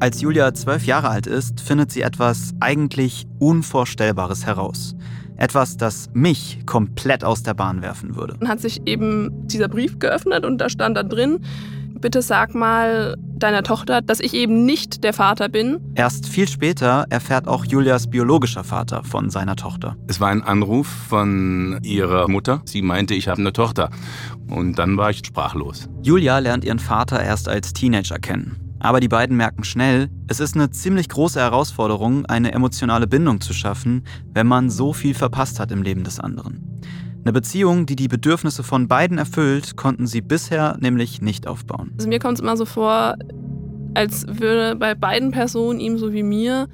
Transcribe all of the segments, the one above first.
Als Julia zwölf Jahre alt ist, findet sie etwas eigentlich Unvorstellbares heraus. Etwas, das mich komplett aus der Bahn werfen würde. Dann hat sich eben dieser Brief geöffnet und da stand da drin, bitte sag mal deiner Tochter, dass ich eben nicht der Vater bin. Erst viel später erfährt auch Julias biologischer Vater von seiner Tochter. Es war ein Anruf von ihrer Mutter. Sie meinte, ich habe eine Tochter. Und dann war ich sprachlos. Julia lernt ihren Vater erst als Teenager kennen. Aber die beiden merken schnell, es ist eine ziemlich große Herausforderung, eine emotionale Bindung zu schaffen, wenn man so viel verpasst hat im Leben des anderen. Eine Beziehung, die die Bedürfnisse von beiden erfüllt, konnten sie bisher nämlich nicht aufbauen. Also mir kommt es immer so vor, als würde bei beiden Personen, ihm so wie mir,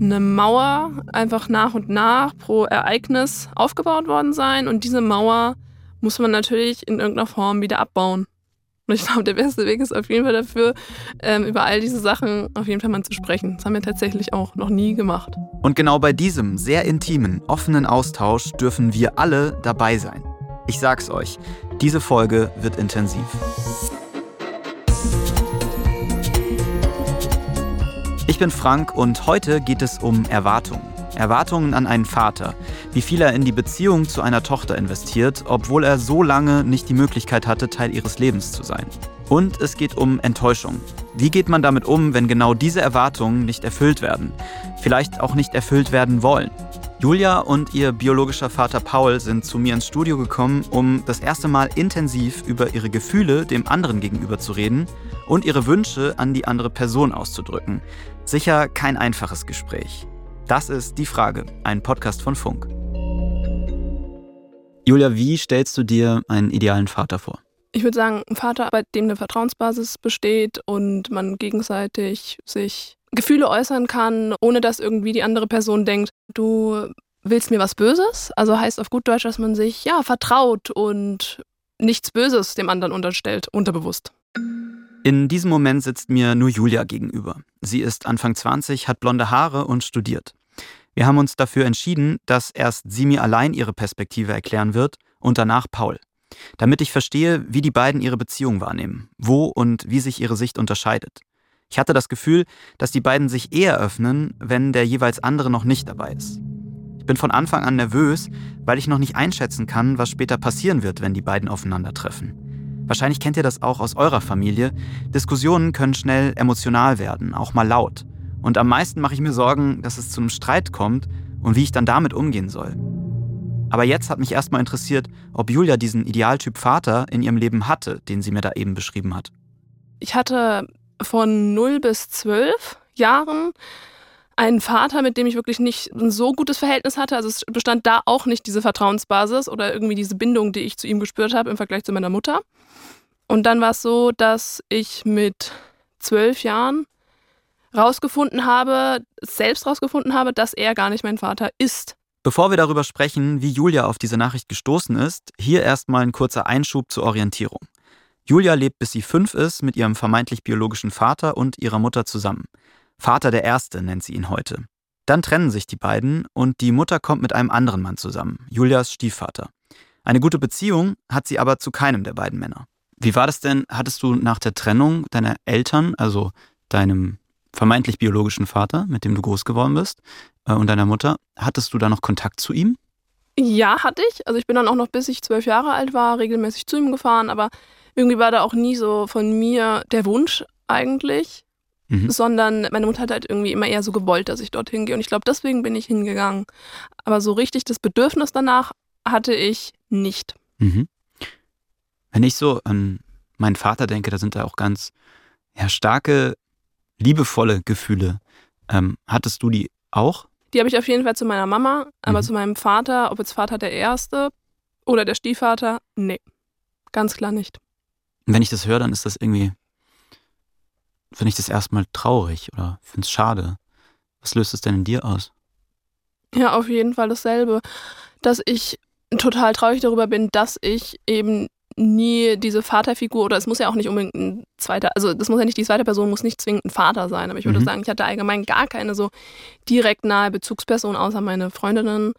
eine Mauer einfach nach und nach pro Ereignis aufgebaut worden sein. Und diese Mauer muss man natürlich in irgendeiner Form wieder abbauen. Und ich glaube, der beste Weg ist auf jeden Fall dafür, ähm, über all diese Sachen auf jeden Fall mal zu sprechen. Das haben wir tatsächlich auch noch nie gemacht. Und genau bei diesem sehr intimen, offenen Austausch dürfen wir alle dabei sein. Ich sag's euch, diese Folge wird intensiv. Ich bin Frank und heute geht es um Erwartungen. Erwartungen an einen Vater, wie viel er in die Beziehung zu einer Tochter investiert, obwohl er so lange nicht die Möglichkeit hatte, Teil ihres Lebens zu sein. Und es geht um Enttäuschung. Wie geht man damit um, wenn genau diese Erwartungen nicht erfüllt werden? Vielleicht auch nicht erfüllt werden wollen? Julia und ihr biologischer Vater Paul sind zu mir ins Studio gekommen, um das erste Mal intensiv über ihre Gefühle dem anderen gegenüber zu reden und ihre Wünsche an die andere Person auszudrücken. Sicher kein einfaches Gespräch. Das ist die Frage, ein Podcast von Funk. Julia, wie stellst du dir einen idealen Vater vor? Ich würde sagen, ein Vater, bei dem eine Vertrauensbasis besteht und man gegenseitig sich Gefühle äußern kann, ohne dass irgendwie die andere Person denkt, du willst mir was Böses. Also heißt auf gut Deutsch, dass man sich ja vertraut und nichts Böses dem anderen unterstellt, unterbewusst. In diesem Moment sitzt mir nur Julia gegenüber. Sie ist Anfang 20, hat blonde Haare und studiert. Wir haben uns dafür entschieden, dass erst sie mir allein ihre Perspektive erklären wird und danach Paul. Damit ich verstehe, wie die beiden ihre Beziehung wahrnehmen, wo und wie sich ihre Sicht unterscheidet. Ich hatte das Gefühl, dass die beiden sich eher öffnen, wenn der jeweils andere noch nicht dabei ist. Ich bin von Anfang an nervös, weil ich noch nicht einschätzen kann, was später passieren wird, wenn die beiden aufeinandertreffen. Wahrscheinlich kennt ihr das auch aus eurer Familie. Diskussionen können schnell emotional werden, auch mal laut. Und am meisten mache ich mir Sorgen, dass es zu einem Streit kommt und wie ich dann damit umgehen soll. Aber jetzt hat mich erstmal interessiert, ob Julia diesen Idealtyp Vater in ihrem Leben hatte, den sie mir da eben beschrieben hat. Ich hatte von 0 bis 12 Jahren einen Vater, mit dem ich wirklich nicht ein so gutes Verhältnis hatte. Also es bestand da auch nicht diese Vertrauensbasis oder irgendwie diese Bindung, die ich zu ihm gespürt habe im Vergleich zu meiner Mutter. Und dann war es so, dass ich mit zwölf Jahren rausgefunden habe, selbst rausgefunden habe, dass er gar nicht mein Vater ist. Bevor wir darüber sprechen, wie Julia auf diese Nachricht gestoßen ist, hier erstmal ein kurzer Einschub zur Orientierung. Julia lebt bis sie fünf ist mit ihrem vermeintlich biologischen Vater und ihrer Mutter zusammen. Vater der Erste nennt sie ihn heute. Dann trennen sich die beiden und die Mutter kommt mit einem anderen Mann zusammen, Julias Stiefvater. Eine gute Beziehung hat sie aber zu keinem der beiden Männer. Wie war das denn? Hattest du nach der Trennung deiner Eltern, also deinem vermeintlich biologischen Vater, mit dem du groß geworden bist, äh, und deiner Mutter, hattest du da noch Kontakt zu ihm? Ja, hatte ich. Also ich bin dann auch noch, bis ich zwölf Jahre alt war, regelmäßig zu ihm gefahren, aber irgendwie war da auch nie so von mir der Wunsch eigentlich, mhm. sondern meine Mutter hat halt irgendwie immer eher so gewollt, dass ich dorthin gehe. Und ich glaube, deswegen bin ich hingegangen. Aber so richtig das Bedürfnis danach hatte ich nicht. Mhm. Wenn ich so an meinen Vater denke, da sind da auch ganz ja, starke liebevolle Gefühle. Ähm, hattest du die auch? Die habe ich auf jeden Fall zu meiner Mama, aber mhm. zu meinem Vater, ob jetzt Vater der Erste oder der Stiefvater, nee, ganz klar nicht. wenn ich das höre, dann ist das irgendwie, finde ich das erstmal traurig oder finde es schade. Was löst es denn in dir aus? Ja, auf jeden Fall dasselbe. Dass ich total traurig darüber bin, dass ich eben nie diese Vaterfigur oder es muss ja auch nicht unbedingt ein zweiter, also das muss ja nicht die zweite Person, muss nicht zwingend ein Vater sein, aber ich würde mhm. sagen, ich hatte allgemein gar keine so direkt nahe Bezugsperson außer meine Freundinnen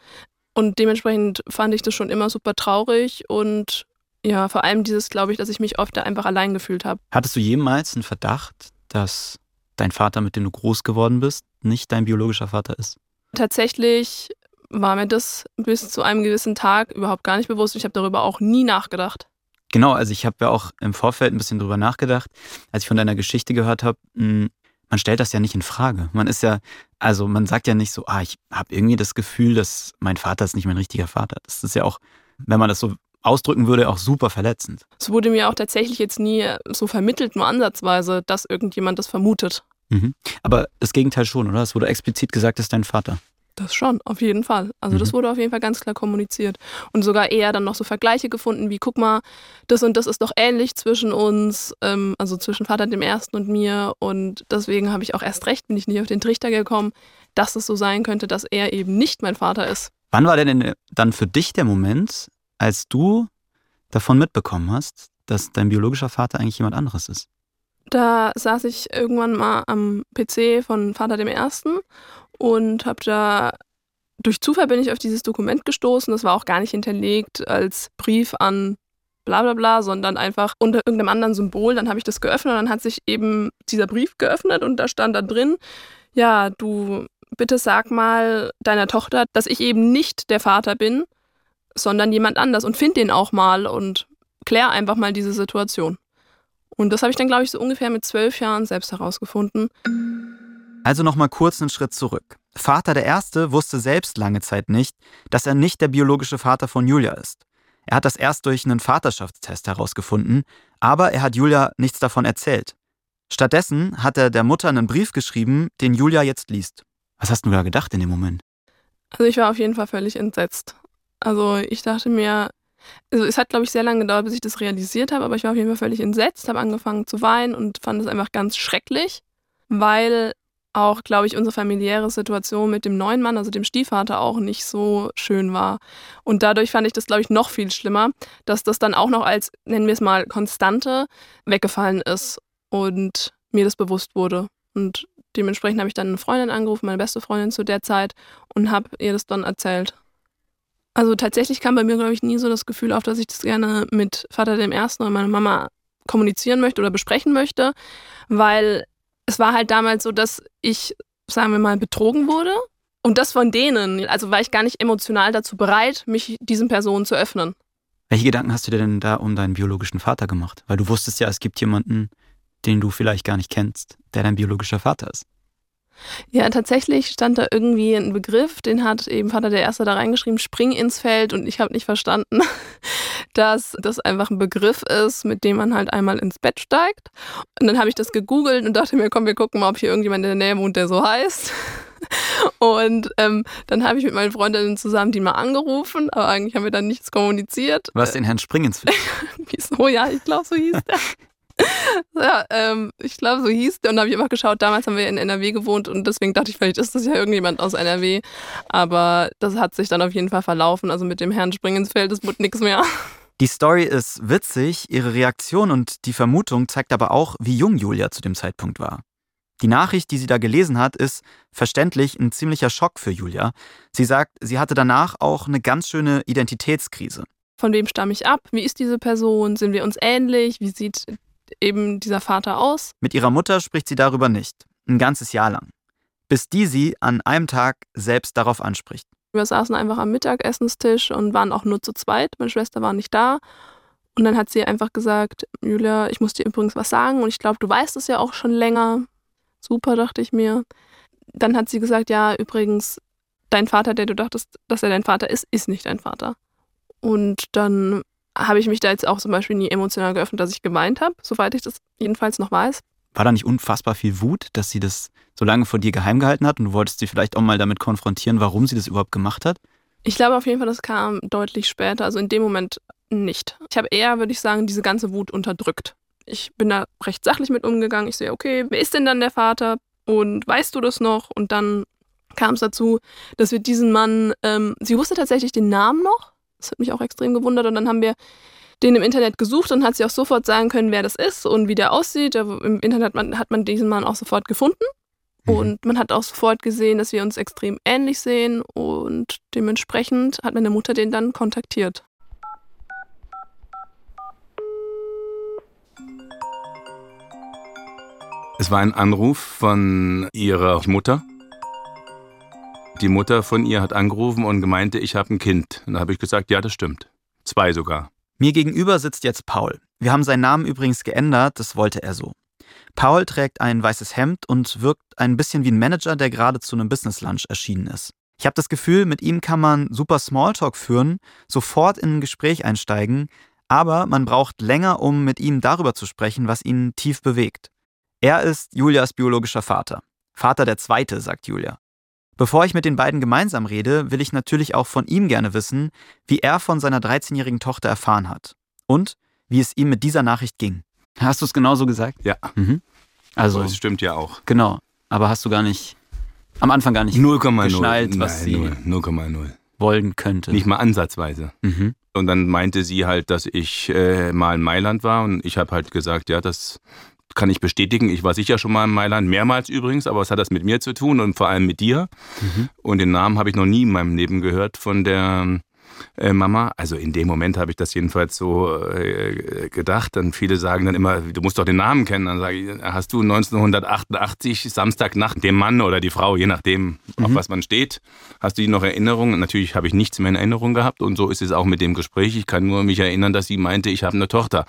und dementsprechend fand ich das schon immer super traurig und ja, vor allem dieses, glaube ich, dass ich mich oft da einfach allein gefühlt habe. Hattest du jemals einen Verdacht, dass dein Vater, mit dem du groß geworden bist, nicht dein biologischer Vater ist? Tatsächlich war mir das bis zu einem gewissen Tag überhaupt gar nicht bewusst. Ich habe darüber auch nie nachgedacht. Genau, also ich habe ja auch im Vorfeld ein bisschen drüber nachgedacht, als ich von deiner Geschichte gehört habe. Hm, man stellt das ja nicht in Frage. Man ist ja, also man sagt ja nicht so, ah, ich habe irgendwie das Gefühl, dass mein Vater ist nicht mein richtiger Vater. Das ist ja auch, wenn man das so ausdrücken würde, auch super verletzend. Es wurde mir auch tatsächlich jetzt nie so vermittelt, nur ansatzweise, dass irgendjemand das vermutet. Mhm. Aber das Gegenteil schon, oder? Es wurde explizit gesagt, das ist dein Vater. Das schon, auf jeden Fall. Also mhm. das wurde auf jeden Fall ganz klar kommuniziert. Und sogar eher dann noch so Vergleiche gefunden, wie guck mal, das und das ist doch ähnlich zwischen uns, ähm, also zwischen Vater dem Ersten und mir. Und deswegen habe ich auch erst recht, bin ich nicht auf den Trichter gekommen, dass es so sein könnte, dass er eben nicht mein Vater ist. Wann war denn dann für dich der Moment, als du davon mitbekommen hast, dass dein biologischer Vater eigentlich jemand anderes ist? Da saß ich irgendwann mal am PC von Vater dem Ersten und habe da durch Zufall bin ich auf dieses Dokument gestoßen. Das war auch gar nicht hinterlegt als Brief an bla bla bla, sondern einfach unter irgendeinem anderen Symbol. Dann habe ich das geöffnet und dann hat sich eben dieser Brief geöffnet und da stand da drin, ja, du bitte sag mal deiner Tochter, dass ich eben nicht der Vater bin, sondern jemand anders und find den auch mal und klär einfach mal diese Situation. Und das habe ich dann, glaube ich, so ungefähr mit zwölf Jahren selbst herausgefunden. Also nochmal kurz einen Schritt zurück. Vater der Erste wusste selbst lange Zeit nicht, dass er nicht der biologische Vater von Julia ist. Er hat das erst durch einen Vaterschaftstest herausgefunden, aber er hat Julia nichts davon erzählt. Stattdessen hat er der Mutter einen Brief geschrieben, den Julia jetzt liest. Was hast du da gedacht in dem Moment? Also ich war auf jeden Fall völlig entsetzt. Also ich dachte mir, also es hat, glaube ich, sehr lange gedauert, bis ich das realisiert habe, aber ich war auf jeden Fall völlig entsetzt, habe angefangen zu weinen und fand es einfach ganz schrecklich, weil auch, glaube ich, unsere familiäre Situation mit dem neuen Mann, also dem Stiefvater, auch nicht so schön war. Und dadurch fand ich das, glaube ich, noch viel schlimmer, dass das dann auch noch als, nennen wir es mal, Konstante weggefallen ist und mir das bewusst wurde. Und dementsprechend habe ich dann eine Freundin angerufen, meine beste Freundin zu der Zeit, und habe ihr das dann erzählt. Also tatsächlich kam bei mir, glaube ich, nie so das Gefühl auf, dass ich das gerne mit Vater dem Ersten oder meiner Mama kommunizieren möchte oder besprechen möchte, weil es war halt damals so, dass ich, sagen wir mal, betrogen wurde. Und das von denen. Also war ich gar nicht emotional dazu bereit, mich diesen Personen zu öffnen. Welche Gedanken hast du dir denn da um deinen biologischen Vater gemacht? Weil du wusstest ja, es gibt jemanden, den du vielleicht gar nicht kennst, der dein biologischer Vater ist. Ja, tatsächlich stand da irgendwie ein Begriff, den hat eben Vater der Erste da reingeschrieben, spring ins Feld und ich habe nicht verstanden, dass das einfach ein Begriff ist, mit dem man halt einmal ins Bett steigt. Und dann habe ich das gegoogelt und dachte mir, komm, wir gucken mal, ob hier irgendjemand in der Nähe wohnt, der so heißt. Und ähm, dann habe ich mit meinen Freundinnen zusammen die mal angerufen, aber eigentlich haben wir dann nichts kommuniziert. Was den Herrn Springensfeld? Wieso? Ja, ich glaube, so hieß der. ja, ähm, ich glaube, so hieß der. Und da habe ich einfach geschaut, damals haben wir in NRW gewohnt und deswegen dachte ich, vielleicht ist das ja irgendjemand aus NRW. Aber das hat sich dann auf jeden Fall verlaufen. Also mit dem Herrn Springensfeld, das wurde nichts mehr. Die Story ist witzig, ihre Reaktion und die Vermutung zeigt aber auch, wie jung Julia zu dem Zeitpunkt war. Die Nachricht, die sie da gelesen hat, ist verständlich ein ziemlicher Schock für Julia. Sie sagt, sie hatte danach auch eine ganz schöne Identitätskrise. Von wem stamme ich ab? Wie ist diese Person? Sind wir uns ähnlich? Wie sieht eben dieser Vater aus. Mit ihrer Mutter spricht sie darüber nicht. Ein ganzes Jahr lang. Bis die sie an einem Tag selbst darauf anspricht. Wir saßen einfach am Mittagessenstisch und waren auch nur zu zweit. Meine Schwester war nicht da. Und dann hat sie einfach gesagt, Julia, ich muss dir übrigens was sagen und ich glaube, du weißt es ja auch schon länger. Super, dachte ich mir. Dann hat sie gesagt, ja, übrigens, dein Vater, der du dachtest, dass er dein Vater ist, ist nicht dein Vater. Und dann habe ich mich da jetzt auch zum Beispiel nie emotional geöffnet, dass ich gemeint habe, soweit ich das jedenfalls noch weiß. War da nicht unfassbar viel Wut, dass sie das so lange vor dir geheim gehalten hat und du wolltest sie vielleicht auch mal damit konfrontieren, warum sie das überhaupt gemacht hat? Ich glaube auf jeden Fall, das kam deutlich später, also in dem Moment nicht. Ich habe eher, würde ich sagen, diese ganze Wut unterdrückt. Ich bin da recht sachlich mit umgegangen. Ich sehe, okay, wer ist denn dann der Vater? Und weißt du das noch? Und dann kam es dazu, dass wir diesen Mann, ähm, sie wusste tatsächlich den Namen noch, das hat mich auch extrem gewundert. Und dann haben wir den im Internet gesucht und hat sie auch sofort sagen können, wer das ist und wie der aussieht. Im Internet hat man, diesen Mann auch sofort gefunden. Mhm. Und man hat auch sofort gesehen, dass wir uns extrem ähnlich sehen. Und dementsprechend hat meine Mutter den dann kontaktiert. Es war ein Anruf von ihrer Mutter. Die Mutter von ihr hat angerufen und gemeinte, ich habe ein Kind. Und da habe ich gesagt, ja, das stimmt. Zwei sogar. Mir gegenüber sitzt jetzt Paul. Wir haben seinen Namen übrigens geändert, das wollte er so. Paul trägt ein weißes Hemd und wirkt ein bisschen wie ein Manager, der gerade zu einem Business Lunch erschienen ist. Ich habe das Gefühl, mit ihm kann man super Smalltalk führen, sofort in ein Gespräch einsteigen, aber man braucht länger, um mit ihm darüber zu sprechen, was ihn tief bewegt. Er ist Julias biologischer Vater. Vater der Zweite, sagt Julia. Bevor ich mit den beiden gemeinsam rede, will ich natürlich auch von ihm gerne wissen, wie er von seiner 13-jährigen Tochter erfahren hat. Und wie es ihm mit dieser Nachricht ging. Hast du es genauso gesagt? Ja. Mhm. Also, das stimmt ja auch. Genau. Aber hast du gar nicht, am Anfang gar nicht 0,0. geschnallt, was sie 0,0. wollen könnte? Nicht mal ansatzweise. Mhm. Und dann meinte sie halt, dass ich äh, mal in Mailand war und ich habe halt gesagt, ja, das kann ich bestätigen. Ich war sicher schon mal in Mailand, mehrmals übrigens, aber was hat das mit mir zu tun und vor allem mit dir? Mhm. Und den Namen habe ich noch nie in meinem Leben gehört von der äh, Mama. Also in dem Moment habe ich das jedenfalls so äh, gedacht. Und viele sagen dann immer, du musst doch den Namen kennen. Dann sage ich, hast du 1988 Samstagnacht dem Mann oder die Frau, je nachdem, Mhm. auf was man steht, hast du die noch Erinnerung? Und natürlich habe ich nichts mehr in Erinnerung gehabt. Und so ist es auch mit dem Gespräch. Ich kann nur mich erinnern, dass sie meinte, ich habe eine Tochter.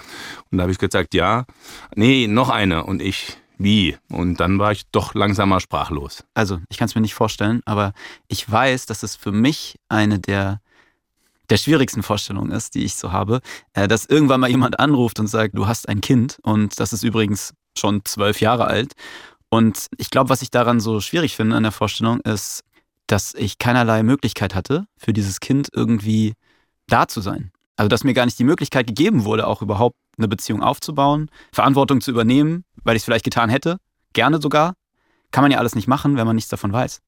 Und da habe ich gesagt, ja, nee, noch eine. Und ich, wie? Und dann war ich doch langsamer sprachlos. Also, ich kann es mir nicht vorstellen, aber ich weiß, dass es für mich eine der, der schwierigsten Vorstellungen ist, die ich so habe, äh, dass irgendwann mal jemand anruft und sagt, du hast ein Kind und das ist übrigens schon zwölf Jahre alt. Und ich glaube, was ich daran so schwierig finde an der Vorstellung, ist, dass ich keinerlei Möglichkeit hatte, für dieses Kind irgendwie da zu sein. Also, dass mir gar nicht die Möglichkeit gegeben wurde, auch überhaupt eine Beziehung aufzubauen, Verantwortung zu übernehmen, weil ich es vielleicht getan hätte, gerne sogar. Kann man ja alles nicht machen, wenn man nichts davon weiß.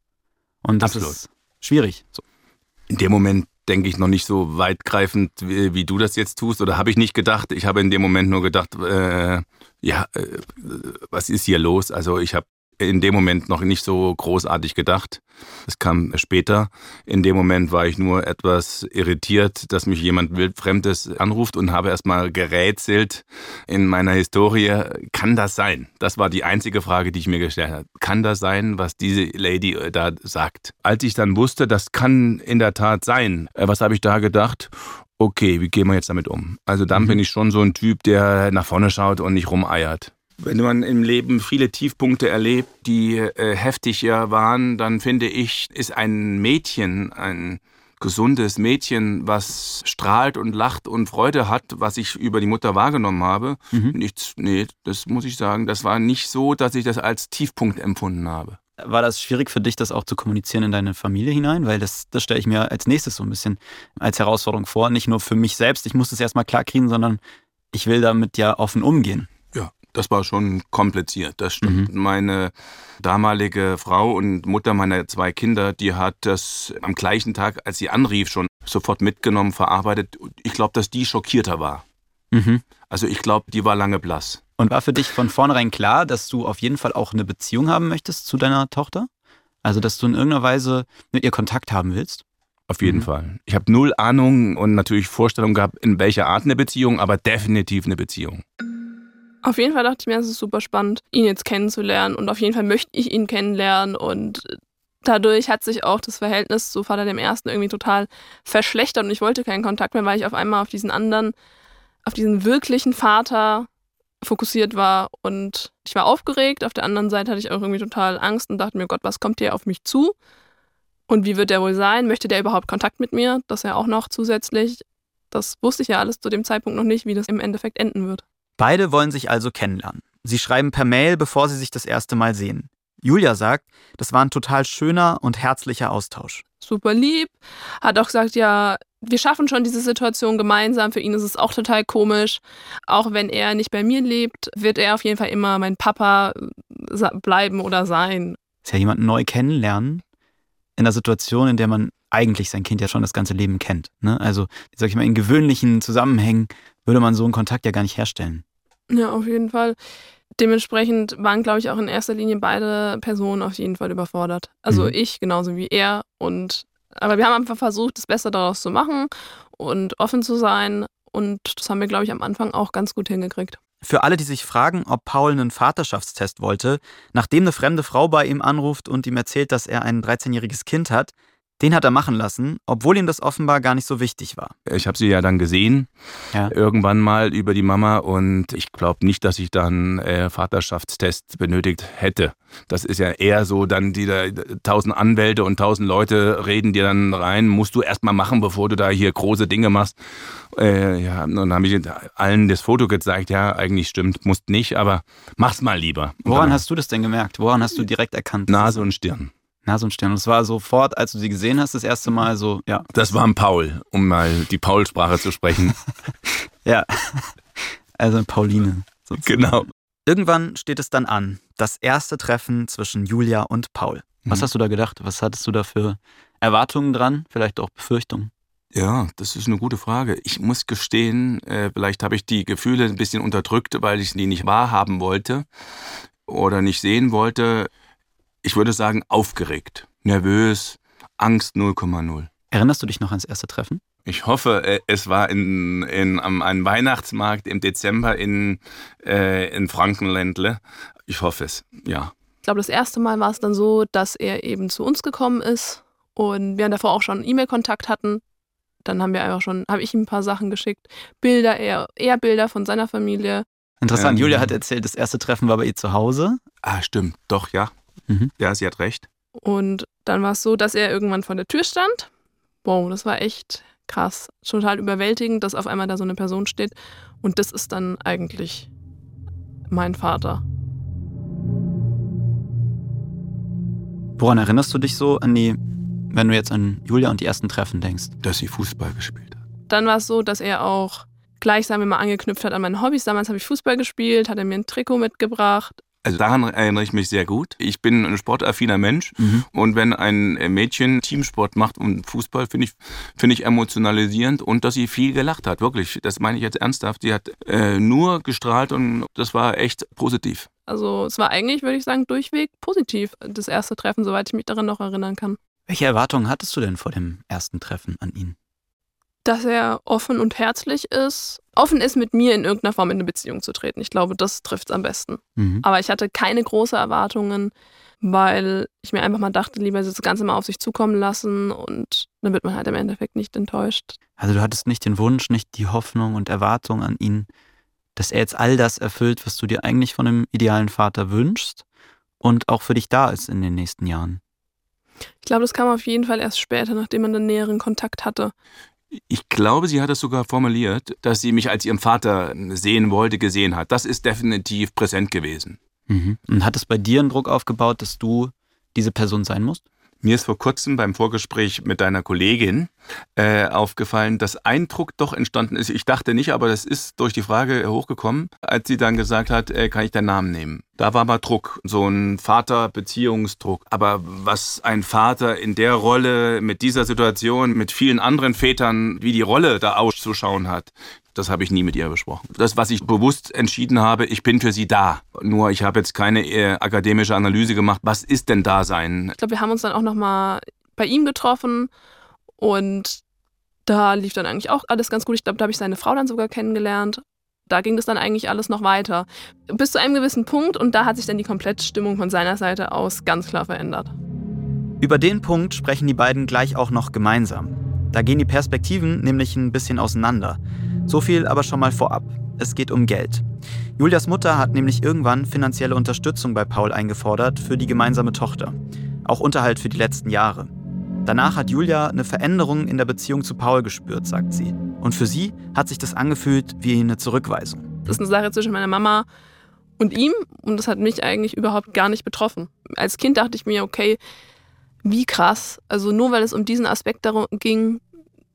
Und das Absolut. ist schwierig. So. In dem Moment denke ich noch nicht so weitgreifend, wie, wie du das jetzt tust. Oder habe ich nicht gedacht. Ich habe in dem Moment nur gedacht, äh, ja, äh, was ist hier los? Also ich habe in dem Moment noch nicht so großartig gedacht. Es kam später. In dem Moment war ich nur etwas irritiert, dass mich jemand wildfremdes anruft und habe erstmal gerätselt in meiner Historie. Kann das sein? Das war die einzige Frage, die ich mir gestellt habe. Kann das sein, was diese Lady äh, da sagt? Als ich dann wusste, das kann in der Tat sein, äh, was habe ich da gedacht? Okay, wie gehen wir jetzt damit um? Also dann Mhm. bin ich schon so ein Typ, der nach vorne schaut und nicht rumeiert. Wenn man im Leben viele Tiefpunkte erlebt, die äh, heftiger waren, dann finde ich, ist ein Mädchen, ein gesundes Mädchen, was strahlt und lacht und Freude hat, was ich über die Mutter wahrgenommen habe. Mhm. Nichts, nee, das muss ich sagen, das war nicht so, dass ich das als Tiefpunkt empfunden habe. War das schwierig für dich, das auch zu kommunizieren in deine Familie hinein? Weil das, das stelle ich mir als nächstes so ein bisschen als Herausforderung vor. Nicht nur für mich selbst, ich muss das erstmal klar kriegen, sondern ich will damit ja offen umgehen. Das war schon kompliziert, das stimmt. Meine damalige Frau und Mutter meiner zwei Kinder, die hat das am gleichen Tag, als sie anrief, schon sofort mitgenommen, verarbeitet. Ich glaube, dass die schockierter war. Mhm. Also ich glaube, die war lange blass. Und war für dich von vornherein klar, dass du auf jeden Fall auch eine Beziehung haben möchtest zu deiner Tochter? Also, dass du in irgendeiner Weise mit ihr Kontakt haben willst? Auf jeden Mhm. Fall. Ich habe null Ahnung und natürlich Vorstellung gehabt, in welcher Art eine Beziehung, aber definitiv eine Beziehung. Auf jeden Fall dachte ich mir, es ist super spannend, ihn jetzt kennenzulernen und auf jeden Fall möchte ich ihn kennenlernen und dadurch hat sich auch das Verhältnis zu Vater dem Ersten irgendwie total verschlechtert und ich wollte keinen Kontakt mehr, weil ich auf einmal auf diesen anderen, auf diesen wirklichen Vater fokussiert war und ich war aufgeregt. Auf der anderen Seite hatte ich auch irgendwie total Angst und dachte mir, Gott, was kommt hier auf mich zu? Und wie wird der wohl sein? Möchte der überhaupt Kontakt mit mir? Das ja auch noch zusätzlich. Das wusste ich ja alles zu dem Zeitpunkt noch nicht, wie das im Endeffekt enden wird. Beide wollen sich also kennenlernen. Sie schreiben per Mail, bevor sie sich das erste Mal sehen. Julia sagt, das war ein total schöner und herzlicher Austausch. super lieb. Hat auch gesagt, ja, wir schaffen schon diese Situation gemeinsam. Für ihn ist es auch total komisch. Auch wenn er nicht bei mir lebt, wird er auf jeden Fall immer mein Papa sa- bleiben oder sein. Ist ja jemanden neu kennenlernen in einer Situation, in der man eigentlich sein Kind ja schon das ganze Leben kennt. Ne? Also, sag ich mal, in gewöhnlichen Zusammenhängen würde man so einen Kontakt ja gar nicht herstellen. Ja, auf jeden Fall. Dementsprechend waren, glaube ich, auch in erster Linie beide Personen auf jeden Fall überfordert. Also Mhm. ich genauso wie er. Und aber wir haben einfach versucht, das Beste daraus zu machen und offen zu sein. Und das haben wir, glaube ich, am Anfang auch ganz gut hingekriegt. Für alle, die sich fragen, ob Paul einen Vaterschaftstest wollte, nachdem eine fremde Frau bei ihm anruft und ihm erzählt, dass er ein 13-jähriges Kind hat, den hat er machen lassen, obwohl ihm das offenbar gar nicht so wichtig war. Ich habe sie ja dann gesehen, Ja. irgendwann mal über die Mama und ich glaube nicht, dass ich dann äh, Vaterschaftstest benötigt hätte. Das ist ja eher so, dann die da tausend Anwälte und tausend Leute reden dir dann rein, musst du erst mal machen, bevor du da hier große Dinge machst. Äh, ja, und dann habe ich allen das Foto gezeigt, ja, eigentlich stimmt, musst nicht, aber mach's mal lieber. Woran dann hast du das denn gemerkt? Woran hast du direkt erkannt? Nase und Stirn. Nase und es war sofort, als du sie gesehen hast, das erste Mal so, ja. Das war ein Paul, um mal die Paul-Sprache zu sprechen. Ja. Also Pauline. sozusagen. genau. Irgendwann steht es dann an. Das erste Treffen zwischen Julia und Paul. Was Mhm. hast du da gedacht? Was hattest du da für Erwartungen dran? Vielleicht auch Befürchtungen? Ja, das ist eine gute Frage. Ich muss gestehen, äh, vielleicht habe ich die Gefühle ein bisschen unterdrückt, weil ich die nicht wahrhaben wollte oder nicht sehen wollte. Ich würde sagen, aufgeregt, nervös, Angst 0,0. Erinnerst du dich noch ans erste Treffen? Ich hoffe, äh, es war in, in, am einem Weihnachtsmarkt im Dezember in, äh, in Frankenländle. Ich hoffe es, ja. Ich glaube, das erste Mal war es dann so, dass er eben zu uns gekommen ist und wir davor auch schon E-Mail-Kontakt hatten. Dann haben wir einfach schon, habe ich ihm ein paar Sachen geschickt, Bilder, eher, eher Bilder von seiner Familie. Interessant. Ähm. Julia hat erzählt, das erste Treffen war bei ihr zu Hause. Ah, stimmt, doch, ja. Mhm. Ja, sie hat recht. Und dann war es so, dass er irgendwann vor der Tür stand. Wow, das war echt krass. Total überwältigend, dass auf einmal da so eine Person steht. Und das ist dann eigentlich mein Vater. Woran erinnerst du dich so an die, wenn du jetzt an Julia und die ersten Treffen denkst? Dass sie Fußball gespielt hat. Dann war es so, dass er auch gleich, sagen wir mal, angeknüpft hat an meine Hobbys. Damals habe ich Fußball gespielt, hat er mir ein Trikot mitgebracht. Also daran erinnere ich mich sehr gut. Ich bin ein sportaffiner Mensch Mhm. und wenn ein Mädchen Teamsport macht und Fußball, finde ich, finde ich emotionalisierend und dass sie viel gelacht hat, wirklich. Das meine ich jetzt ernsthaft. Sie hat äh, nur gestrahlt und das war echt positiv. Also es war eigentlich, würde ich sagen, durchweg positiv, das erste Treffen, soweit ich mich daran noch erinnern kann. Welche Erwartungen hattest du denn vor dem ersten Treffen an ihn? Dass er offen und herzlich ist, offen ist, mit mir in irgendeiner Form in eine Beziehung zu treten. Ich glaube, das trifft es am besten. Mhm. Aber ich hatte keine großen Erwartungen, weil ich mir einfach mal dachte, lieber das Ganze mal auf sich zukommen lassen und dann wird man halt im Endeffekt nicht enttäuscht. Also du hattest nicht den Wunsch, nicht die Hoffnung und Erwartung an ihn, dass er jetzt all das erfüllt, was du dir eigentlich von einem idealen Vater wünschst und auch für dich da ist in den nächsten Jahren. Ich glaube, das kam auf jeden Fall erst später, nachdem man dann näheren Kontakt hatte. Ich glaube, sie hat es sogar formuliert, dass sie mich als ihren Vater sehen wollte, gesehen hat. Das ist definitiv präsent gewesen. Mhm. Und hat es bei dir einen Druck aufgebaut, dass du diese Person sein musst? Mir ist vor kurzem beim Vorgespräch mit deiner Kollegin äh, aufgefallen, dass Eindruck doch entstanden ist. Ich dachte nicht, aber das ist durch die Frage hochgekommen, als sie dann gesagt hat, äh, kann ich deinen Namen nehmen. Da war mal Druck, so ein Vater-Beziehungsdruck. Aber was ein Vater in der Rolle mit dieser Situation, mit vielen anderen Vätern, wie die Rolle da auszuschauen hat, das habe ich nie mit ihr besprochen. Das, was ich bewusst entschieden habe, ich bin für sie da. Nur ich habe jetzt keine äh, akademische Analyse gemacht. Was ist denn Dasein? Ich glaube, wir haben uns dann auch nochmal bei ihm getroffen und da lief dann eigentlich auch alles ganz gut. Ich glaube, da habe ich seine Frau dann sogar kennengelernt. Da ging das dann eigentlich alles noch weiter. Bis zu einem gewissen Punkt und da hat sich dann die komplette Stimmung von seiner Seite aus ganz klar verändert. Über den Punkt sprechen die beiden gleich auch noch gemeinsam. Da gehen die Perspektiven nämlich ein bisschen auseinander. So viel aber schon mal vorab. Es geht um Geld. Julias Mutter hat nämlich irgendwann finanzielle Unterstützung bei Paul eingefordert für die gemeinsame Tochter. Auch Unterhalt für die letzten Jahre. Danach hat Julia eine Veränderung in der Beziehung zu Paul gespürt, sagt sie. Und für sie hat sich das angefühlt wie eine Zurückweisung. Das ist eine Sache zwischen meiner Mama und ihm und das hat mich eigentlich überhaupt gar nicht betroffen. Als Kind dachte ich mir, okay, wie krass. Also nur weil es um diesen Aspekt darum ging,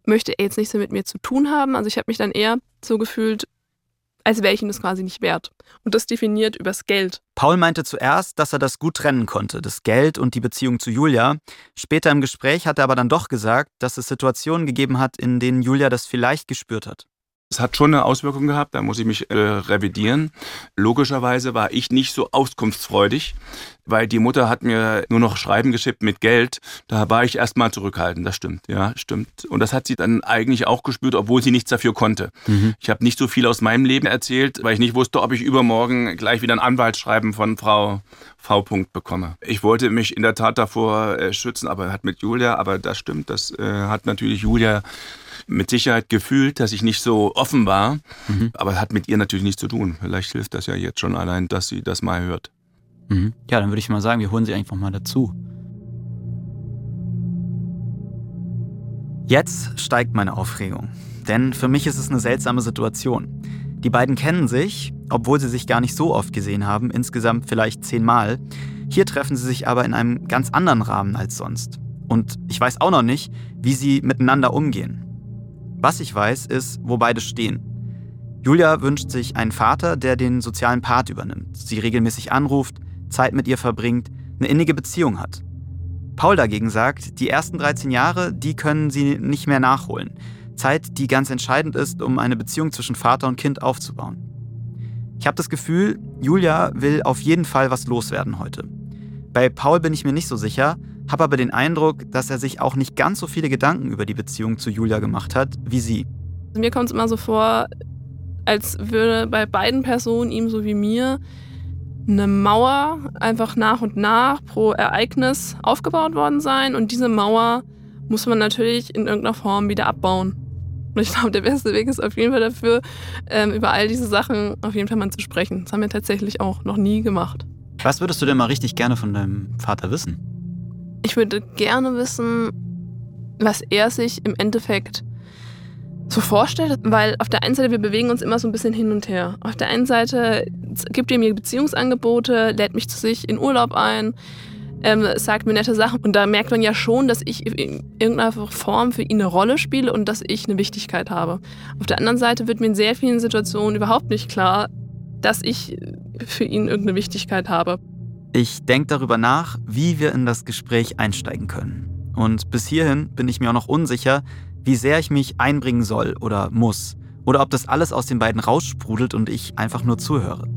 möchte er jetzt nichts mehr mit mir zu tun haben. Also ich habe mich dann eher so gefühlt, als wäre ich ihm das quasi nicht wert. Und das definiert übers Geld. Paul meinte zuerst, dass er das gut trennen konnte, das Geld und die Beziehung zu Julia. Später im Gespräch hat er aber dann doch gesagt, dass es Situationen gegeben hat, in denen Julia das vielleicht gespürt hat. Es hat schon eine Auswirkung gehabt, da muss ich mich äh, revidieren. Logischerweise war ich nicht so auskunftsfreudig, weil die Mutter hat mir nur noch Schreiben geschickt mit Geld. Da war ich erstmal zurückhaltend, das stimmt, ja, stimmt. Und das hat sie dann eigentlich auch gespürt, obwohl sie nichts dafür konnte. Mhm. Ich habe nicht so viel aus meinem Leben erzählt, weil ich nicht wusste, ob ich übermorgen gleich wieder ein Anwaltsschreiben von Frau V. bekomme. Ich wollte mich in der Tat davor äh, schützen, aber hat mit Julia, aber das stimmt, das äh, hat natürlich Julia mit Sicherheit gefühlt, dass ich nicht so offen war, mhm. aber hat mit ihr natürlich nichts zu tun. Vielleicht hilft das ja jetzt schon allein, dass sie das mal hört. Mhm. Ja, dann würde ich mal sagen, wir holen sie einfach mal dazu. Jetzt steigt meine Aufregung, denn für mich ist es eine seltsame Situation. Die beiden kennen sich, obwohl sie sich gar nicht so oft gesehen haben, insgesamt vielleicht zehnmal. Hier treffen sie sich aber in einem ganz anderen Rahmen als sonst. Und ich weiß auch noch nicht, wie sie miteinander umgehen. Was ich weiß, ist, wo beide stehen. Julia wünscht sich einen Vater, der den sozialen Part übernimmt, sie regelmäßig anruft, Zeit mit ihr verbringt, eine innige Beziehung hat. Paul dagegen sagt, die ersten 13 Jahre, die können sie nicht mehr nachholen. Zeit, die ganz entscheidend ist, um eine Beziehung zwischen Vater und Kind aufzubauen. Ich habe das Gefühl, Julia will auf jeden Fall was loswerden heute. Bei Paul bin ich mir nicht so sicher, habe aber den Eindruck, dass er sich auch nicht ganz so viele Gedanken über die Beziehung zu Julia gemacht hat wie sie. Mir kommt es immer so vor, als würde bei beiden Personen, ihm so wie mir, eine Mauer einfach nach und nach pro Ereignis aufgebaut worden sein. Und diese Mauer muss man natürlich in irgendeiner Form wieder abbauen. Und ich glaube, der beste Weg ist auf jeden Fall dafür, ähm, über all diese Sachen auf jeden Fall mal zu sprechen. Das haben wir tatsächlich auch noch nie gemacht. Was würdest du denn mal richtig gerne von deinem Vater wissen? Ich würde gerne wissen, was er sich im Endeffekt so vorstellt, weil auf der einen Seite, wir bewegen uns immer so ein bisschen hin und her. Auf der einen Seite gibt er mir Beziehungsangebote, lädt mich zu sich in Urlaub ein, ähm, sagt mir nette Sachen und da merkt man ja schon, dass ich in irgendeiner Form für ihn eine Rolle spiele und dass ich eine Wichtigkeit habe. Auf der anderen Seite wird mir in sehr vielen Situationen überhaupt nicht klar, dass ich für ihn irgendeine Wichtigkeit habe. Ich denke darüber nach, wie wir in das Gespräch einsteigen können. Und bis hierhin bin ich mir auch noch unsicher, wie sehr ich mich einbringen soll oder muss. Oder ob das alles aus den beiden raussprudelt und ich einfach nur zuhöre.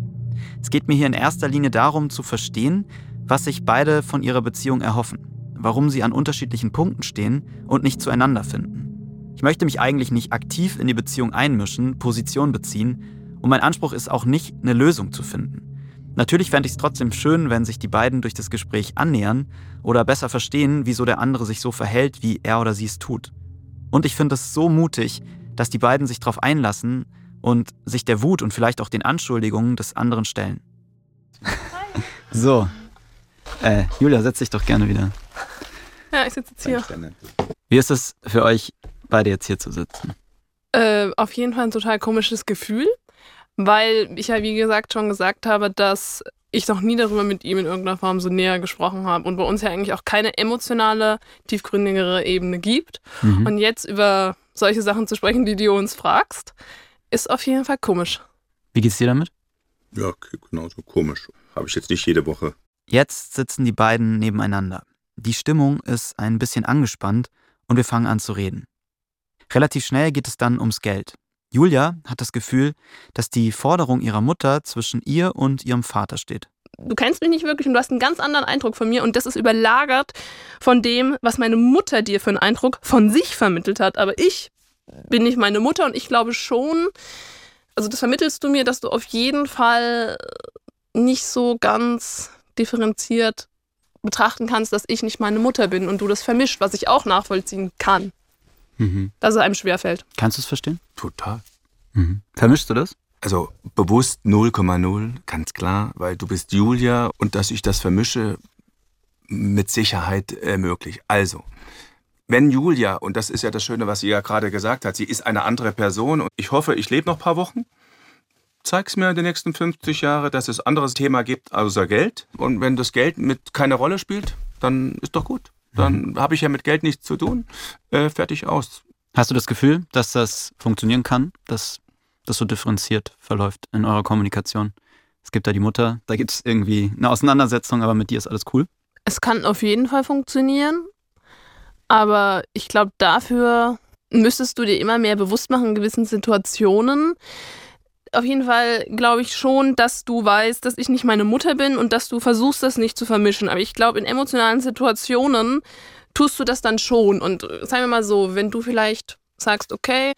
Es geht mir hier in erster Linie darum zu verstehen, was sich beide von ihrer Beziehung erhoffen, warum sie an unterschiedlichen Punkten stehen und nicht zueinander finden. Ich möchte mich eigentlich nicht aktiv in die Beziehung einmischen, Position beziehen und mein Anspruch ist auch nicht, eine Lösung zu finden. Natürlich fände ich es trotzdem schön, wenn sich die beiden durch das Gespräch annähern oder besser verstehen, wieso der andere sich so verhält, wie er oder sie es tut. Und ich finde es so mutig, dass die beiden sich darauf einlassen und sich der Wut und vielleicht auch den Anschuldigungen des anderen stellen. so. Äh, Julia, setz dich doch gerne wieder. Ja, ich sitze jetzt hier. Wie ist es für euch, beide jetzt hier zu sitzen? Äh, auf jeden Fall ein total komisches Gefühl weil ich ja, wie gesagt, schon gesagt habe, dass ich noch nie darüber mit ihm in irgendeiner Form so näher gesprochen habe und bei uns ja eigentlich auch keine emotionale, tiefgründigere Ebene gibt. Mhm. Und jetzt über solche Sachen zu sprechen, die du uns fragst, ist auf jeden Fall komisch. Wie geht's dir damit? Ja, genauso komisch. Habe ich jetzt nicht jede Woche. Jetzt sitzen die beiden nebeneinander. Die Stimmung ist ein bisschen angespannt und wir fangen an zu reden. Relativ schnell geht es dann ums Geld. Julia hat das Gefühl, dass die Forderung ihrer Mutter zwischen ihr und ihrem Vater steht. Du kennst mich nicht wirklich und du hast einen ganz anderen Eindruck von mir und das ist überlagert von dem, was meine Mutter dir für einen Eindruck von sich vermittelt hat. Aber ich bin nicht meine Mutter und ich glaube schon, also das vermittelst du mir, dass du auf jeden Fall nicht so ganz differenziert betrachten kannst, dass ich nicht meine Mutter bin und du das vermischt, was ich auch nachvollziehen kann mhm. dass es einem schwerfällt. Kannst du es verstehen? Total. Mhm. Vermischst du das? Also bewusst 0,0, ganz klar, weil du bist Julia und dass ich das vermische, mit Sicherheit äh, möglich. Also, wenn Julia, und das ist ja das Schöne, was sie ja gerade gesagt hat, sie ist eine andere Person und ich hoffe, ich lebe noch ein paar Wochen, zeig's mir in den nächsten 50 Jahren, dass es anderes Thema gibt außer Geld. Und wenn das Geld mit keine Rolle spielt, dann ist doch gut dann mhm. habe ich ja mit Geld nichts zu tun. Äh, fertig aus. Hast du das Gefühl, dass das funktionieren kann, dass das so differenziert verläuft in eurer Kommunikation? Es gibt da die Mutter, da gibt es irgendwie eine Auseinandersetzung, aber mit dir ist alles cool. Es kann auf jeden Fall funktionieren, aber ich glaube, dafür müsstest du dir immer mehr bewusst machen in gewissen Situationen. Auf jeden Fall glaube ich schon, dass du weißt, dass ich nicht meine Mutter bin und dass du versuchst, das nicht zu vermischen. Aber ich glaube, in emotionalen Situationen tust du das dann schon. Und äh, sagen wir mal so, wenn du vielleicht sagst, okay,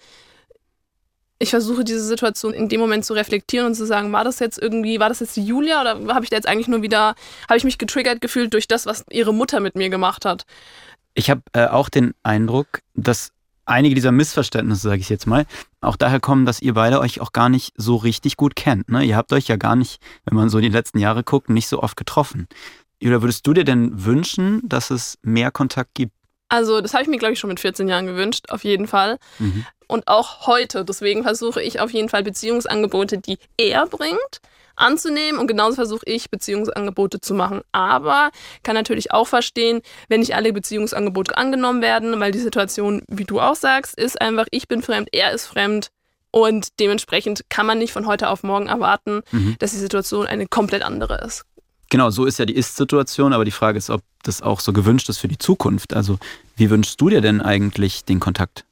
ich versuche diese Situation in dem Moment zu reflektieren und zu sagen, war das jetzt irgendwie, war das jetzt die Julia oder habe ich da jetzt eigentlich nur wieder, habe ich mich getriggert gefühlt durch das, was ihre Mutter mit mir gemacht hat? Ich habe äh, auch den Eindruck, dass einige dieser Missverständnisse, sage ich jetzt mal, auch daher kommen, dass ihr beide euch auch gar nicht so richtig gut kennt. Ne? Ihr habt euch ja gar nicht, wenn man so die letzten Jahre guckt, nicht so oft getroffen. Julia, würdest du dir denn wünschen, dass es mehr Kontakt gibt? Also, das habe ich mir, glaube ich, schon mit 14 Jahren gewünscht, auf jeden Fall. Mhm. Und auch heute. Deswegen versuche ich auf jeden Fall Beziehungsangebote, die er bringt, anzunehmen. Und genauso versuche ich, Beziehungsangebote zu machen. Aber kann natürlich auch verstehen, wenn nicht alle Beziehungsangebote angenommen werden, weil die Situation, wie du auch sagst, ist einfach, ich bin fremd, er ist fremd. Und dementsprechend kann man nicht von heute auf morgen erwarten, mhm. dass die Situation eine komplett andere ist. Genau, so ist ja die Ist-Situation, aber die Frage ist, ob das auch so gewünscht ist für die Zukunft. Also, wie wünschst du dir denn eigentlich den Kontakt?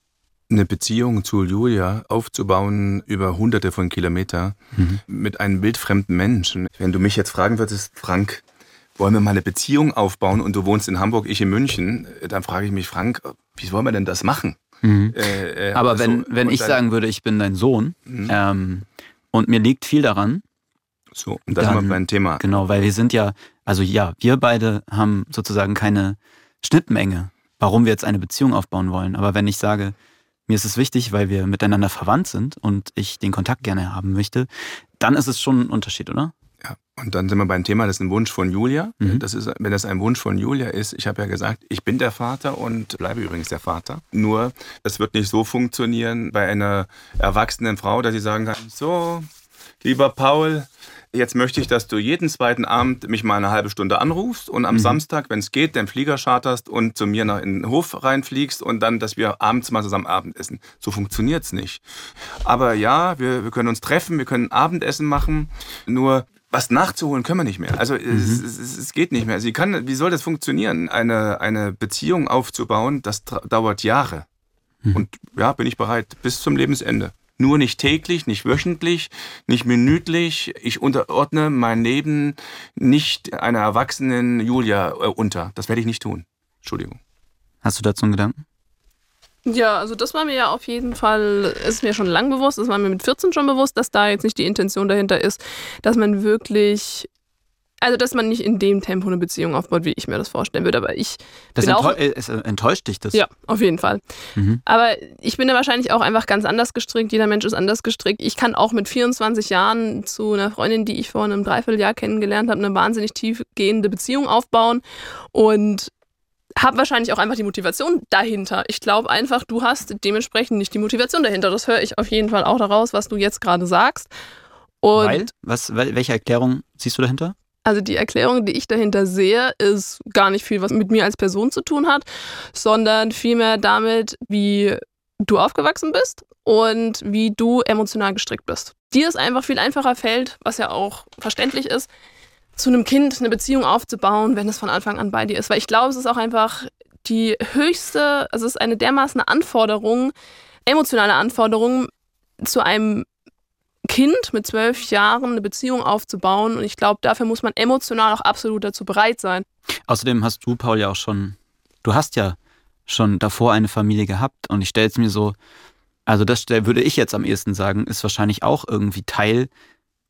Eine Beziehung zu Julia aufzubauen über hunderte von Kilometern mhm. mit einem wildfremden Menschen. Wenn du mich jetzt fragen würdest, Frank, wollen wir mal eine Beziehung aufbauen und du wohnst in Hamburg, ich in München, dann frage ich mich, Frank, wie wollen wir denn das machen? Mhm. Äh, äh, aber also, wenn, wenn ich sagen würde, ich bin dein Sohn mhm. ähm, und mir liegt viel daran, so, und das dann, ist mein Thema. Genau, weil wir sind ja, also ja, wir beide haben sozusagen keine Schnittmenge, warum wir jetzt eine Beziehung aufbauen wollen. Aber wenn ich sage, mir ist es wichtig, weil wir miteinander verwandt sind und ich den Kontakt gerne haben möchte, dann ist es schon ein Unterschied, oder? Ja, und dann sind wir beim Thema, das ist ein Wunsch von Julia. Mhm. Das ist, wenn das ein Wunsch von Julia ist, ich habe ja gesagt, ich bin der Vater und bleibe übrigens der Vater. Nur, es wird nicht so funktionieren bei einer erwachsenen Frau, dass sie sagen kann, so, lieber Paul, jetzt möchte ich, dass du jeden zweiten Abend mich mal eine halbe Stunde anrufst und am mhm. Samstag, wenn es geht, den Flieger charterst und zu mir nach in den Hof reinfliegst und dann, dass wir abends mal zusammen Abendessen. So funktioniert es nicht. Aber ja, wir, wir können uns treffen, wir können Abendessen machen, nur was nachzuholen können wir nicht mehr. Also mhm. es, es, es, geht nicht mehr. Sie kann, wie soll das funktionieren? Eine, eine Beziehung aufzubauen, das dauert Jahre. Mhm. Und ja, bin ich bereit bis zum Lebensende. Nur nicht täglich, nicht wöchentlich, nicht minütlich. Ich unterordne mein Leben nicht einer erwachsenen Julia äh, unter. Das werde ich nicht tun. Entschuldigung. Hast du dazu einen Gedanken? Ja, also das war mir ja auf jeden Fall, ist mir schon lang bewusst, das war mir mit 14 schon bewusst, dass da jetzt nicht die Intention dahinter ist, dass man wirklich also, dass man nicht in dem Tempo eine Beziehung aufbaut, wie ich mir das vorstellen würde. Aber ich. Das enttäu auch, äh, es enttäuscht dich das? Ja, auf jeden Fall. Mhm. Aber ich bin da wahrscheinlich auch einfach ganz anders gestrickt. Jeder Mensch ist anders gestrickt. Ich kann auch mit 24 Jahren zu einer Freundin, die ich vor einem Dreivierteljahr kennengelernt habe, eine wahnsinnig tiefgehende Beziehung aufbauen. Und habe wahrscheinlich auch einfach die Motivation dahinter. Ich glaube einfach, du hast dementsprechend nicht die Motivation dahinter. Das höre ich auf jeden Fall auch daraus, was du jetzt gerade sagst. Und Weil? Was, welche Erklärung siehst du dahinter? Also die Erklärung, die ich dahinter sehe, ist gar nicht viel, was mit mir als Person zu tun hat, sondern vielmehr damit, wie du aufgewachsen bist und wie du emotional gestrickt bist. Dir es einfach viel einfacher fällt, was ja auch verständlich ist, zu einem Kind eine Beziehung aufzubauen, wenn es von Anfang an bei dir ist. Weil ich glaube, es ist auch einfach die höchste, also es ist eine dermaßen Anforderung, emotionale Anforderung zu einem Kind mit zwölf Jahren eine Beziehung aufzubauen. Und ich glaube, dafür muss man emotional auch absolut dazu bereit sein. Außerdem hast du, Paul, ja auch schon, du hast ja schon davor eine Familie gehabt. Und ich stelle es mir so, also das würde ich jetzt am ehesten sagen, ist wahrscheinlich auch irgendwie Teil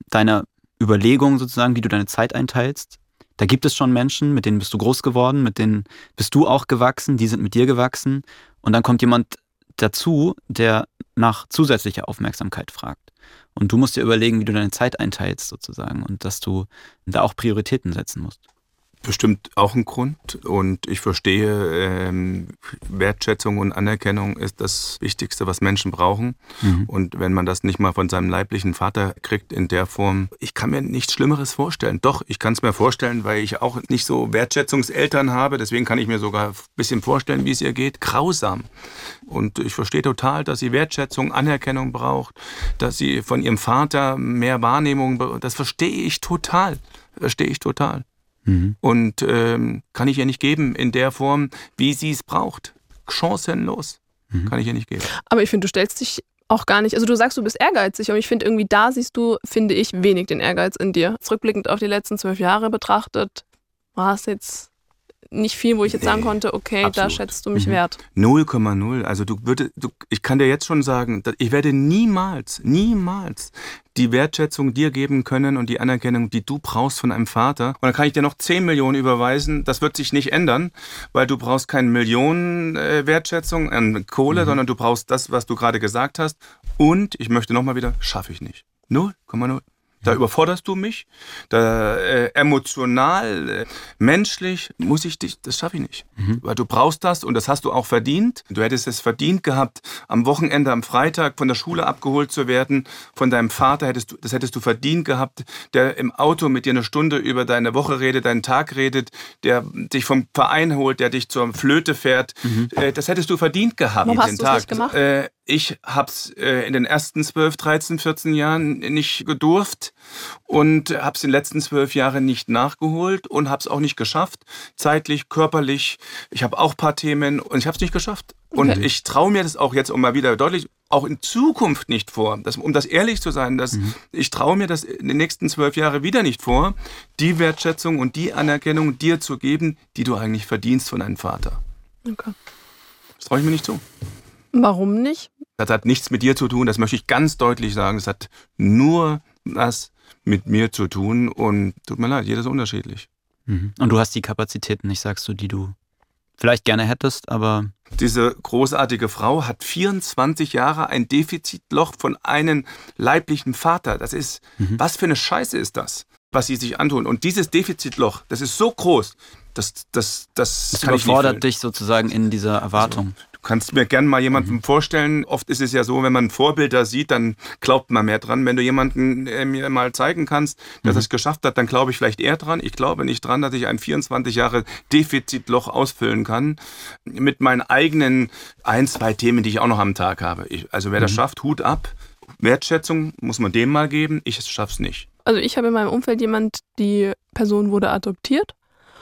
deiner Überlegung sozusagen, wie du deine Zeit einteilst. Da gibt es schon Menschen, mit denen bist du groß geworden, mit denen bist du auch gewachsen, die sind mit dir gewachsen. Und dann kommt jemand dazu, der nach zusätzlicher Aufmerksamkeit fragt. Und du musst dir überlegen, wie du deine Zeit einteilst sozusagen und dass du da auch Prioritäten setzen musst bestimmt auch ein Grund und ich verstehe, ähm, Wertschätzung und Anerkennung ist das Wichtigste, was Menschen brauchen. Mhm. Und wenn man das nicht mal von seinem leiblichen Vater kriegt in der Form, ich kann mir nichts Schlimmeres vorstellen. Doch, ich kann es mir vorstellen, weil ich auch nicht so Wertschätzungseltern habe. Deswegen kann ich mir sogar ein bisschen vorstellen, wie es ihr geht. Grausam. Und ich verstehe total, dass sie Wertschätzung, Anerkennung braucht, dass sie von ihrem Vater mehr Wahrnehmung, das verstehe ich total. Verstehe ich total. Mhm. Und ähm, kann ich ihr nicht geben in der Form, wie sie es braucht. Chancenlos. Mhm. Kann ich ihr nicht geben. Aber ich finde, du stellst dich auch gar nicht, also du sagst, du bist ehrgeizig, aber ich finde irgendwie da siehst du, finde ich, wenig den Ehrgeiz in dir. Zurückblickend auf die letzten zwölf Jahre betrachtet, war es jetzt nicht viel, wo ich jetzt nee, sagen konnte, okay, absolut. da schätzt du mich mhm. wert. 0,0. Also du würdest, du, ich kann dir jetzt schon sagen, ich werde niemals, niemals die Wertschätzung dir geben können und die Anerkennung, die du brauchst von einem Vater. Und dann kann ich dir noch 10 Millionen überweisen. Das wird sich nicht ändern, weil du brauchst keine Millionen äh, Wertschätzung an Kohle, mhm. sondern du brauchst das, was du gerade gesagt hast. Und ich möchte nochmal wieder, schaffe ich nicht. 0,0. Da überforderst du mich. Da äh, emotional, äh, menschlich muss ich dich, das schaffe ich nicht. Mhm. Weil du brauchst das und das hast du auch verdient. Du hättest es verdient gehabt, am Wochenende, am Freitag von der Schule abgeholt zu werden. Von deinem Vater hättest du, das hättest du verdient gehabt, der im Auto mit dir eine Stunde über deine Woche redet, deinen Tag redet, der dich vom Verein holt, der dich zur Flöte fährt. Mhm. Äh, das hättest du verdient gehabt. Warum hast du es nicht gemacht? Äh, ich habe es äh, in den ersten 12, 13, 14 Jahren nicht gedurft und habe es in den letzten zwölf Jahren nicht nachgeholt und habe es auch nicht geschafft, zeitlich, körperlich. Ich habe auch ein paar Themen und ich habe es nicht geschafft. Und okay. ich traue mir das auch jetzt, um mal wieder deutlich, auch in Zukunft nicht vor, das, um das ehrlich zu sein, dass mhm. ich traue mir das in den nächsten zwölf Jahren wieder nicht vor, die Wertschätzung und die Anerkennung dir zu geben, die du eigentlich verdienst von deinem Vater. Okay. Das traue ich mir nicht zu. Warum nicht? Das hat nichts mit dir zu tun, das möchte ich ganz deutlich sagen. Es hat nur was mit mir zu tun und tut mir leid, jeder ist unterschiedlich. Mhm. Und du hast die Kapazitäten nicht, sagst du, die du vielleicht gerne hättest, aber. Diese großartige Frau hat 24 Jahre ein Defizitloch von einem leiblichen Vater. Das ist, mhm. was für eine Scheiße ist das, was sie sich antun? Und dieses Defizitloch, das ist so groß, das, das, das, das überfordert dich sozusagen in dieser Erwartung. Also, kannst mir gern mal jemanden mhm. vorstellen. Oft ist es ja so, wenn man Vorbilder sieht, dann glaubt man mehr dran. Wenn du jemanden äh, mir mal zeigen kannst, der mhm. das geschafft hat, dann glaube ich vielleicht eher dran. Ich glaube nicht dran, dass ich ein 24 Jahre Defizitloch ausfüllen kann mit meinen eigenen ein, zwei Themen, die ich auch noch am Tag habe. Ich, also wer mhm. das schafft, Hut ab. Wertschätzung muss man dem mal geben. Ich schaff's nicht. Also ich habe in meinem Umfeld jemand, die Person wurde adoptiert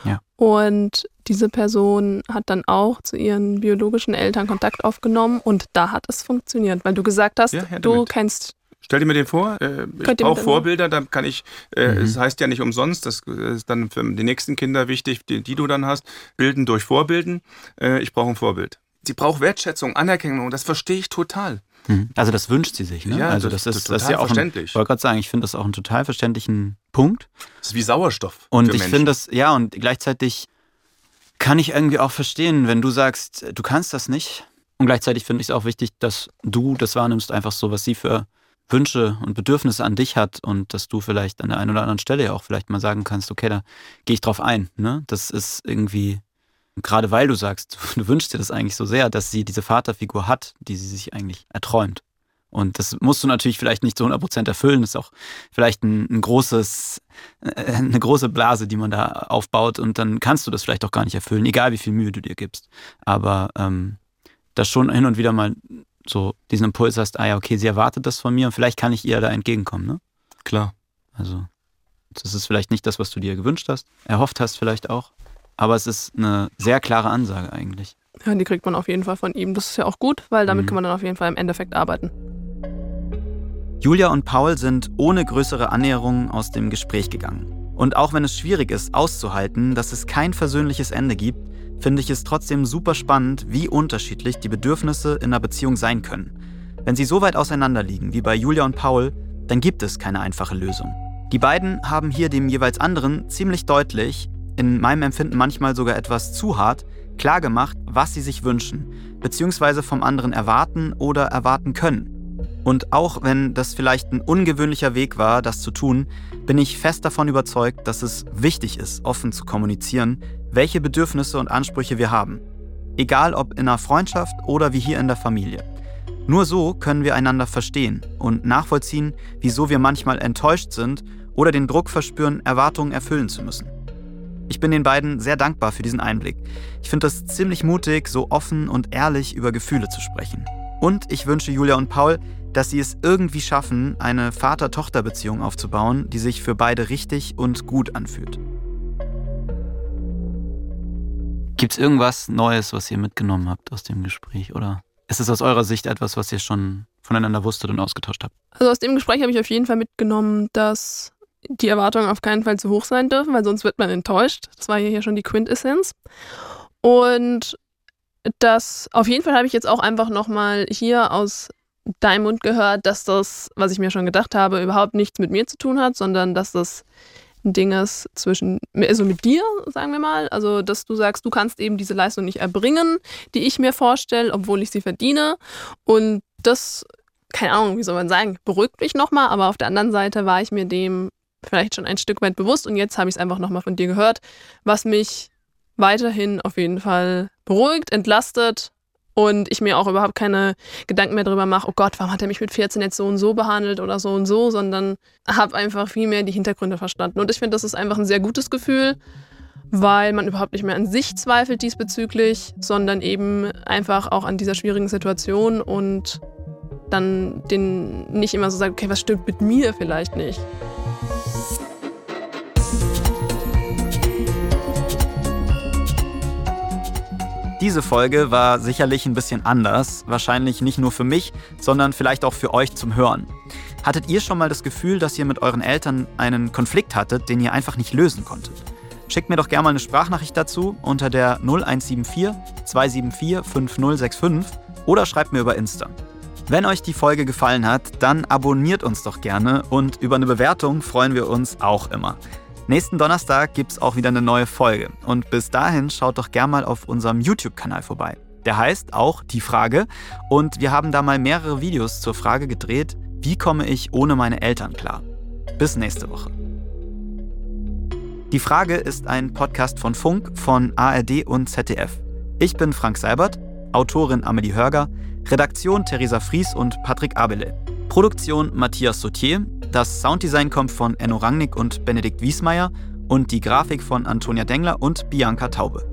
ja. Und diese Person hat dann auch zu ihren biologischen Eltern Kontakt aufgenommen und da hat es funktioniert, weil du gesagt hast, ja, du kennst Stell dir mir den vor. Äh, ich brauche Vorbilder, dann kann ich, äh, mhm. es heißt ja nicht umsonst, das ist dann für die nächsten Kinder wichtig, die, die du dann hast, bilden durch Vorbilden. Äh, ich brauche ein Vorbild. Sie braucht Wertschätzung, Anerkennung, das verstehe ich total. Mhm. Also das wünscht sie sich, ne? Ja, also das, das ist, das ist ja auch verständlich. Ich wollte gerade sagen, ich finde das auch einen total verständlichen Punkt. Das ist wie Sauerstoff. Und ich finde das, ja, und gleichzeitig kann ich irgendwie auch verstehen, wenn du sagst, du kannst das nicht. Und gleichzeitig finde ich es auch wichtig, dass du das wahrnimmst, einfach so, was sie für Wünsche und Bedürfnisse an dich hat und dass du vielleicht an der einen oder anderen Stelle ja auch vielleicht mal sagen kannst, okay, da gehe ich drauf ein. Ne? Das ist irgendwie gerade weil du sagst, du wünschst dir das eigentlich so sehr, dass sie diese Vaterfigur hat, die sie sich eigentlich erträumt. Und das musst du natürlich vielleicht nicht zu 100% erfüllen. Das ist auch vielleicht ein, ein, großes, äh, eine große Blase, die man da aufbaut. Und dann kannst du das vielleicht auch gar nicht erfüllen, egal wie viel Mühe du dir gibst. Aber ähm, dass schon hin und wieder mal so diesen Impuls hast, ah ja, okay, sie erwartet das von mir und vielleicht kann ich ihr da entgegenkommen, ne? Klar. Also, das ist vielleicht nicht das, was du dir gewünscht hast, erhofft hast vielleicht auch. Aber es ist eine sehr klare Ansage eigentlich. Ja, die kriegt man auf jeden Fall von ihm. Das ist ja auch gut, weil damit mhm. kann man dann auf jeden Fall im Endeffekt arbeiten. Julia und Paul sind ohne größere Annäherungen aus dem Gespräch gegangen. Und auch wenn es schwierig ist auszuhalten, dass es kein versöhnliches Ende gibt, finde ich es trotzdem super spannend, wie unterschiedlich die Bedürfnisse in einer Beziehung sein können. Wenn sie so weit auseinander liegen wie bei Julia und Paul, dann gibt es keine einfache Lösung. Die beiden haben hier dem jeweils anderen ziemlich deutlich in meinem Empfinden manchmal sogar etwas zu hart, klargemacht, was sie sich wünschen, beziehungsweise vom anderen erwarten oder erwarten können. Und auch wenn das vielleicht ein ungewöhnlicher Weg war, das zu tun, bin ich fest davon überzeugt, dass es wichtig ist, offen zu kommunizieren, welche Bedürfnisse und Ansprüche wir haben. Egal ob in einer Freundschaft oder wie hier in der Familie. Nur so können wir einander verstehen und nachvollziehen, wieso wir manchmal enttäuscht sind oder den Druck verspüren, Erwartungen erfüllen zu müssen. Ich bin den beiden sehr dankbar für diesen Einblick. Ich finde es ziemlich mutig, so offen und ehrlich über Gefühle zu sprechen. Und ich wünsche Julia und Paul, dass sie es irgendwie schaffen, eine Vater-Tochter-Beziehung aufzubauen, die sich für beide richtig und gut anfühlt. Gibt es irgendwas Neues, was ihr mitgenommen habt aus dem Gespräch? Oder Ist es aus eurer Sicht etwas, was ihr schon voneinander wusstet und ausgetauscht habt? Also aus dem Gespräch habe ich auf jeden Fall mitgenommen, dass die Erwartungen auf keinen Fall zu hoch sein dürfen, weil sonst wird man enttäuscht. Das war hier schon die Quintessenz. Und das auf jeden Fall habe ich jetzt auch einfach nochmal hier aus deinem Mund gehört, dass das, was ich mir schon gedacht habe, überhaupt nichts mit mir zu tun hat, sondern dass das ein Ding ist zwischen, also mit dir, sagen wir mal. Also, dass du sagst, du kannst eben diese Leistung nicht erbringen, die ich mir vorstelle, obwohl ich sie verdiene. Und das, keine Ahnung, wie soll man sagen, beruhigt mich nochmal, aber auf der anderen Seite war ich mir dem vielleicht schon ein Stück weit bewusst und jetzt habe ich es einfach nochmal von dir gehört, was mich weiterhin auf jeden Fall beruhigt, entlastet und ich mir auch überhaupt keine Gedanken mehr darüber mache, oh Gott, warum hat er mich mit 14 jetzt so und so behandelt oder so und so, sondern habe einfach viel mehr die Hintergründe verstanden. Und ich finde, das ist einfach ein sehr gutes Gefühl, weil man überhaupt nicht mehr an sich zweifelt diesbezüglich, sondern eben einfach auch an dieser schwierigen Situation und dann den nicht immer so sagt, okay, was stimmt mit mir vielleicht nicht. Diese Folge war sicherlich ein bisschen anders, wahrscheinlich nicht nur für mich, sondern vielleicht auch für euch zum Hören. Hattet ihr schon mal das Gefühl, dass ihr mit euren Eltern einen Konflikt hattet, den ihr einfach nicht lösen konntet? Schickt mir doch gerne mal eine Sprachnachricht dazu unter der 0174 274 5065 oder schreibt mir über Insta. Wenn euch die Folge gefallen hat, dann abonniert uns doch gerne und über eine Bewertung freuen wir uns auch immer. Nächsten Donnerstag gibt es auch wieder eine neue Folge. Und bis dahin schaut doch gern mal auf unserem YouTube-Kanal vorbei. Der heißt auch Die Frage. Und wir haben da mal mehrere Videos zur Frage gedreht, wie komme ich ohne meine Eltern klar? Bis nächste Woche. Die Frage ist ein Podcast von Funk, von ARD und ZDF. Ich bin Frank Seibert, Autorin Amelie Hörger, Redaktion Theresa Fries und Patrick Abele. Produktion Matthias Sautier, das Sounddesign kommt von Enno Rangnick und Benedikt Wiesmeier und die Grafik von Antonia Dengler und Bianca Taube.